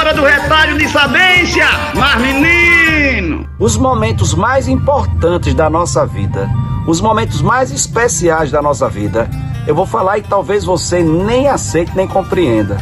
hora do retalho de sabência, mas menino! Os momentos mais importantes da nossa vida, os momentos mais especiais da nossa vida, eu vou falar e talvez você nem aceite nem compreenda,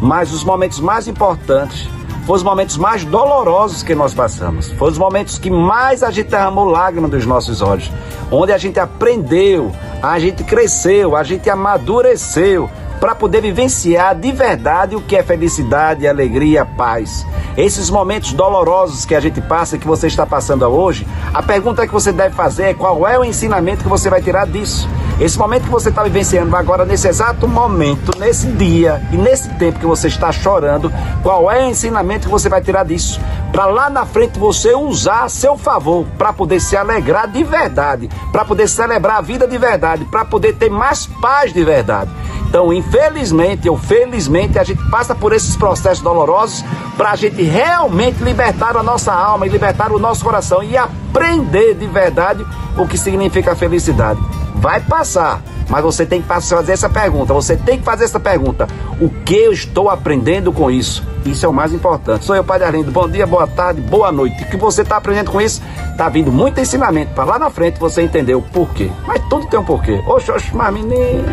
mas os momentos mais importantes foram os momentos mais dolorosos que nós passamos. Foram os momentos que mais a gente derramou lágrimas dos nossos olhos. Onde a gente aprendeu, a gente cresceu, a gente amadureceu para poder vivenciar de verdade o que é felicidade, alegria, paz. Esses momentos dolorosos que a gente passa, que você está passando hoje, a pergunta que você deve fazer é qual é o ensinamento que você vai tirar disso. Esse momento que você está vivenciando agora, nesse exato momento, nesse dia e nesse tempo que você está chorando, qual é o ensinamento que você vai tirar disso? Para lá na frente você usar a seu favor, para poder se alegrar de verdade, para poder celebrar a vida de verdade, para poder ter mais paz de verdade. Então, infelizmente ou felizmente, a gente passa por esses processos dolorosos para a gente realmente libertar a nossa alma e libertar o nosso coração e aprender de verdade o que significa a felicidade. Vai passar, mas você tem que fazer essa pergunta. Você tem que fazer essa pergunta: o que eu estou aprendendo com isso? Isso é o mais importante. Sou eu, Padre Arlindo. Bom dia, boa tarde, boa noite. O que você está aprendendo com isso? Está vindo muito ensinamento para lá na frente você entender o porquê. Mas tudo tem um porquê. Oxe, oxe, mas menino.